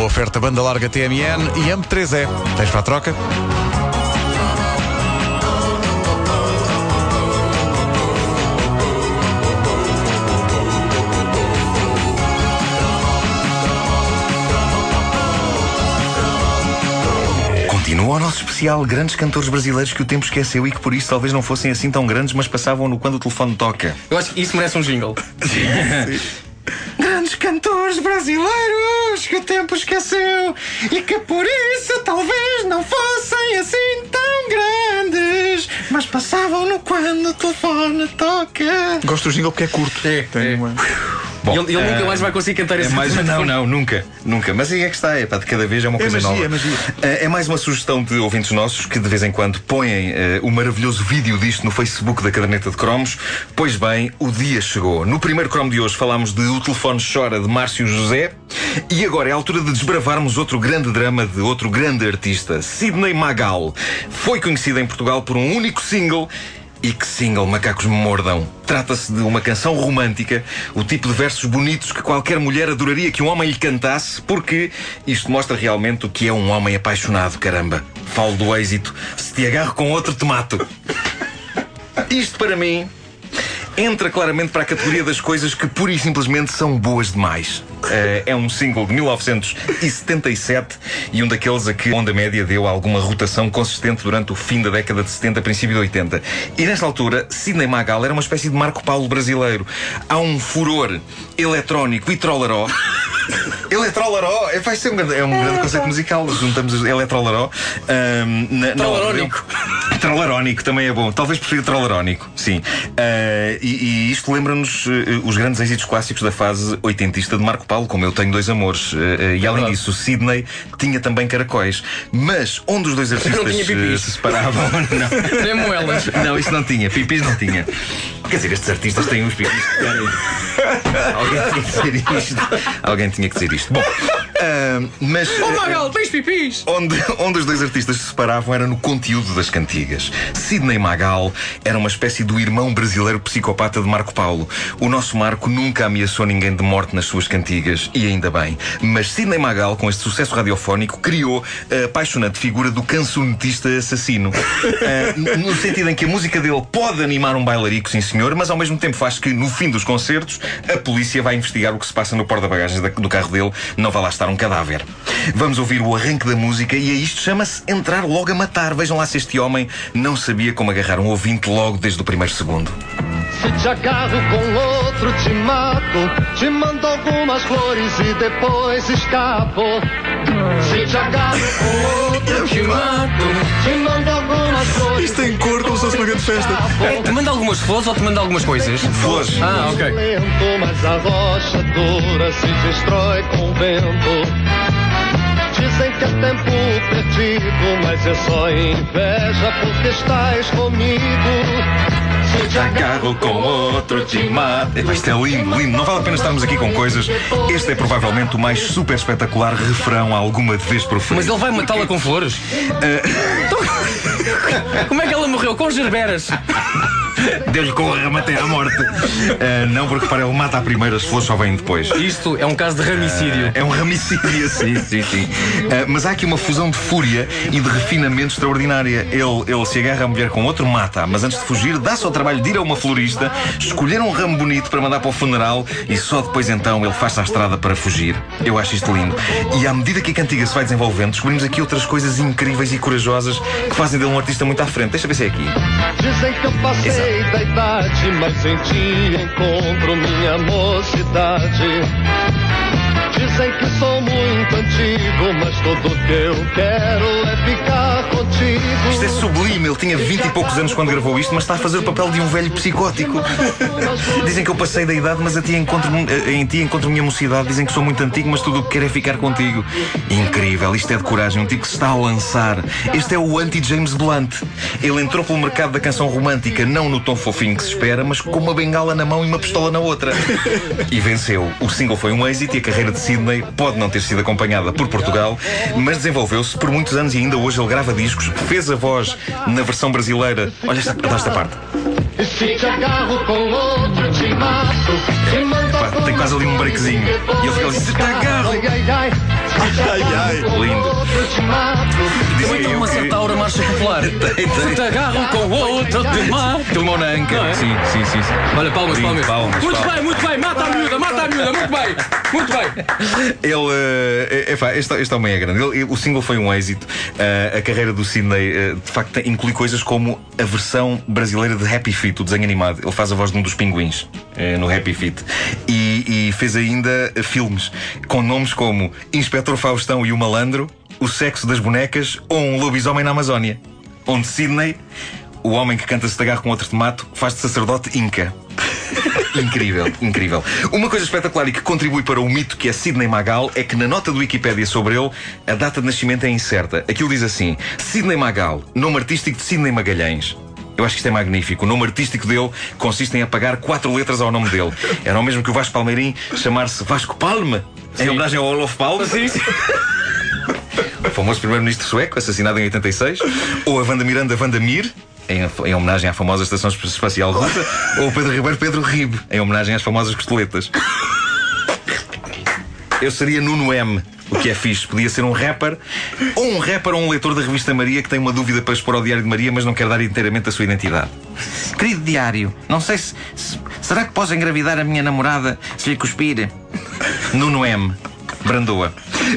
Uma oferta banda larga TMN e AMP3E. Tens para a troca? Continua o nosso especial Grandes Cantores Brasileiros que o tempo esqueceu e que por isso talvez não fossem assim tão grandes, mas passavam-no quando o telefone toca. Eu acho que isso merece um jingle. Grandes cantores brasileiros que o tempo esqueceu e que por isso talvez não fossem assim tão grandes, mas passavam-no quando o telefone toca. Gosto do jingle porque é curto. É, Tem é. uma- Bom, ele ele nunca ah, mais vai conseguir cantar É esse mais, tipo de não, não, nunca, nunca. Mas aí é que está, é pá, de cada vez é uma coisa magia, nova. é magia. É, é mais uma sugestão de ouvintes nossos que de vez em quando põem eh, o maravilhoso vídeo disto no Facebook da Caderneta de Cromos. Pois bem, o dia chegou. No primeiro cromo de hoje falámos de O Telefone Chora de Márcio José e agora é a altura de desbravarmos outro grande drama de outro grande artista, Sidney Magal. Foi conhecido em Portugal por um único single e que single, macacos me mordam. Trata-se de uma canção romântica, o tipo de versos bonitos que qualquer mulher adoraria que um homem lhe cantasse, porque isto mostra realmente o que é um homem apaixonado, caramba. Falo do êxito. Se te agarro com outro, te mato. Isto para mim entra claramente para a categoria das coisas que pura e simplesmente são boas demais. Eh, é um single de 1977 e um daqueles a que Onda Média deu alguma rotação consistente durante o fim da década de 70, princípio de 80. E nesta altura, Sidney Magal era uma espécie de Marco Paulo brasileiro. Há um furor eletrónico e trollaró. Eletrolaró, é, vai ser um grande, é um grande conceito musical. Juntamos os Eletrolaró. ahm, na- na- Trolarónico. Trolarónico também é bom. Talvez prefira trolarónico, sim. Ah, e, e isto lembra-nos eh, os grandes êxitos clássicos da fase oitentista de Marco Paulo, como Eu Tenho Dois Amores. Eh, e além disso, o Sidney tinha também caracóis. Mas onde os dois artistas se separavam. não. Nem moelas. Não, isso não tinha. Pipis não tinha. Quer dizer, estes artistas têm uns pipis. Alguém tinha que dizer isto. Alguém tinha que dizer isto. Bom, ah, mas. Oh Magal, tens pipis! Onde, onde os dois artistas se separavam era no conteúdo das cantigas. Sidney Magal era uma espécie do irmão brasileiro psicopata de Marco Paulo. O nosso Marco nunca ameaçou ninguém de morte nas suas cantigas, e ainda bem. Mas Sidney Magal, com este sucesso radiofónico, criou a apaixonante figura do cancionetista assassino. N- no sentido em que a música dele pode animar um bailarico, sim senhor, mas ao mesmo tempo faz que, no fim dos concertos, a polícia vai investigar o que se passa no porta-bagagens do carro dele, não vai lá estar um cadáver. Vamos ouvir o arranque da música e a isto chama-se Entrar Logo a Matar. Vejam lá se este homem não sabia como agarrar um ouvinte logo desde o primeiro segundo. Se te agarro com outro, te mato. Te mando algumas flores e depois escapo. Se te agarro com outro, te mato. Te mando algumas flores. Isto tem cor como se fosse uma grande festa. É, te manda algumas flores ou te manda algumas coisas? Flores. Ah, ok. Lento, mas a rocha dura se destrói com o vento. Dizem que é tempo é só inveja porque estás comigo. Te Agarro com outro, te mato. Isto é lindo, lindo. Não vale a pena estarmos aqui com coisas. Este é provavelmente o mais super espetacular refrão alguma vez proferido. Mas ele vai matá-la com flores? Então, Como é que ela morreu? Com gerberas. O ramo até à morte. Ah, não, porque para ele mata a primeira, as flores só vêm depois. Isto é um caso de ramicídio. É um ramicídio, sim, sim, sim. Ah, mas há aqui uma fusão de fúria e de refinamento extraordinária. Ele, ele se agarra a mulher com outro, mata mas antes de fugir, dá-se ao trabalho de ir a uma florista, escolher um ramo bonito para mandar para o funeral e só depois então ele faz-se à estrada para fugir. Eu acho isto lindo. E à medida que a cantiga se vai desenvolvendo, descobrimos aqui outras coisas incríveis e corajosas que fazem dele um artista muito à frente. Deixa ver se é aqui. Dizem que eu passei da idade, mas em ti encontro minha mocidade. Dizem que sou muito antigo, mas tudo que eu quero é ficar contigo. Isto é sublime. Ele tinha 20 e poucos anos quando gravou isto, mas está a fazer o papel de um velho psicótico. Dizem que eu passei da idade, mas a ti encontro, eh, em ti encontro minha mocidade. Dizem que sou muito antigo, mas tudo o que quero é ficar contigo. Incrível, isto é de coragem. Um tipo que se está a lançar. Este é o anti-James Blunt. Ele entrou pelo mercado da canção romântica, não no tom fofinho que se espera, mas com uma bengala na mão e uma pistola na outra. E venceu. O single foi um êxito e a carreira de Sidney pode não ter sido acompanhada por Portugal, mas desenvolveu-se por muitos anos e ainda hoje ele grava discos, fez a voz na versão brasileira. Olha esta, esta parte. Agarro com outro, te mato. Quase ali um breakzinho. E ele fica ali, se te agarro. Ai, ai. Lindo. Tem eu uma certa aura marcha popular. Se te agarram com o outro, te mato. Filmou na anca. Não é? Sim, sim, sim. sim. Olha, palmas, Sim, palmas. palmas, Muito palmas. bem, muito bem. Mata a miúda, mata a miúda. Muito bem, muito bem. Ele, é, este, este homem é grande. Ele- o single foi um êxito. Eh, a carreira do Sidney, de facto, inclui coisas como a versão brasileira de Happy Feet, o desenho animado. Ele faz a voz de um dos pinguins eh, no Happy Feet. E, e fez ainda filmes com nomes como Inspetor Faustão e o Malandro, O Sexo das Bonecas ou Um Lobisomem na Amazónia. Onde Sidney, o homem que canta-se de agarro com outro tomato, faz de sacerdote Inca. Incrível, incrível. Uma coisa espetacular e que contribui para o mito que é Sidney Magal é que na nota do Wikipédia sobre ele, a data de nascimento é incerta. Aquilo diz assim: Sidney Magal, nome artístico de Sidney Magalhães. Eu acho que isto é magnífico. O nome artístico dele consiste em apagar quatro letras ao nome dele. Era o mesmo que o Vasco Palmeirim chamar-se Vasco Palme, em homenagem ao Olof Palme. Sim. O famoso primeiro-ministro sueco, assassinado em 86, ou a Wanda Miranda Wanda Mir, em, em homenagem à famosa Estação Espacial Russa, ou o Pedro Ribeiro Pedro Rib, em homenagem às famosas costeletas. Eu seria Nuno M. O que é fixe, podia ser um rapper, ou um rapper ou um leitor da revista Maria que tem uma dúvida para expor ao Diário de Maria, mas não quer dar inteiramente a sua identidade. Querido Diário, não sei se. se- será que posso engravidar a minha namorada se lhe cuspir? Nuno M. Brandoa.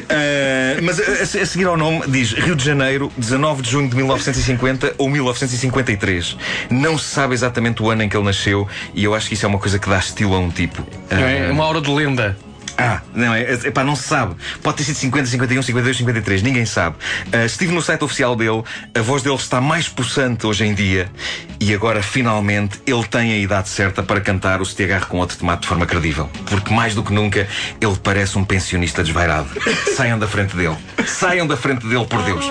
Ah, mas a, a- seguir ao nome diz Rio de Janeiro, 19 de junho de 1950 ou 1953. Não se sabe exatamente o ano em que ele nasceu e eu acho que isso é uma coisa que dá estilo a um tipo. Ah, É uma aura de lenda. Ah, não, é, é, pá, não se sabe. Pode ter sido 50, 51, 52, 53, ninguém sabe. Ah, estive no site oficial dele, a voz dele está mais possante hoje em dia e agora, finalmente, ele tem a idade certa para cantar o Se Te Agarro com Outro Tomate de forma credível. Porque, mais do que nunca, ele parece um pensionista desvairado. Saiam da frente dele. Saiam da frente dele, por Deus.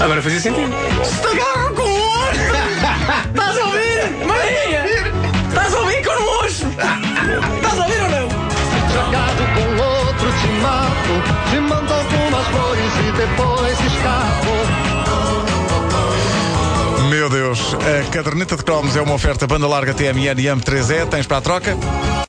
Agora fazia sentido. Estás a ouvir? Com outro te mato. Te mando algumas flores e depois escapo. Meu Deus, a caderneta de cromos é uma oferta banda larga TMN e AM3E. Tens para a troca?